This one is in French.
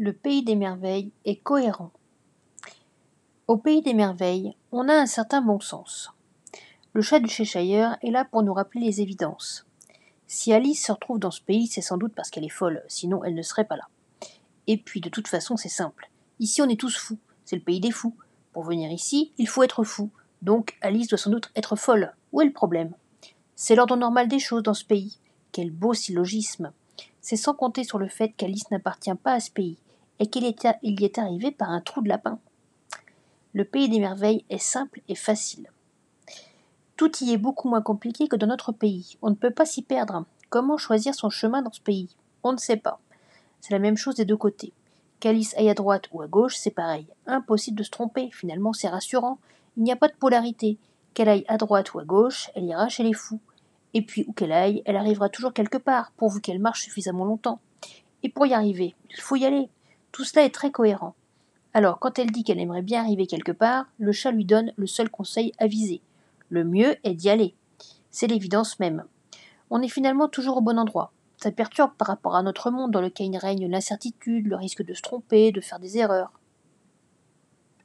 le pays des merveilles est cohérent. Au pays des merveilles, on a un certain bon sens. Le chat du Cheshire est là pour nous rappeler les évidences. Si Alice se retrouve dans ce pays, c'est sans doute parce qu'elle est folle, sinon elle ne serait pas là. Et puis, de toute façon, c'est simple. Ici, on est tous fous. C'est le pays des fous. Pour venir ici, il faut être fou. Donc, Alice doit sans doute être folle. Où est le problème? C'est l'ordre normal des choses dans ce pays. Quel beau syllogisme C'est sans compter sur le fait qu'Alice n'appartient pas à ce pays et qu'il y est arrivé par un trou de lapin. Le pays des merveilles est simple et facile. Tout y est beaucoup moins compliqué que dans notre pays. On ne peut pas s'y perdre. Comment choisir son chemin dans ce pays? On ne sait pas. C'est la même chose des deux côtés. Qu'Alice aille à droite ou à gauche, c'est pareil. Impossible de se tromper, finalement c'est rassurant. Il n'y a pas de polarité. Qu'elle aille à droite ou à gauche, elle ira chez les fous. Et puis où qu'elle aille, elle arrivera toujours quelque part, pourvu qu'elle marche suffisamment longtemps. Et pour y arriver, il faut y aller. Tout cela est très cohérent. Alors, quand elle dit qu'elle aimerait bien arriver quelque part, le chat lui donne le seul conseil avisé. Le mieux est d'y aller. C'est l'évidence même. On est finalement toujours au bon endroit. Ça perturbe par rapport à notre monde dans lequel règne l'incertitude, le risque de se tromper, de faire des erreurs.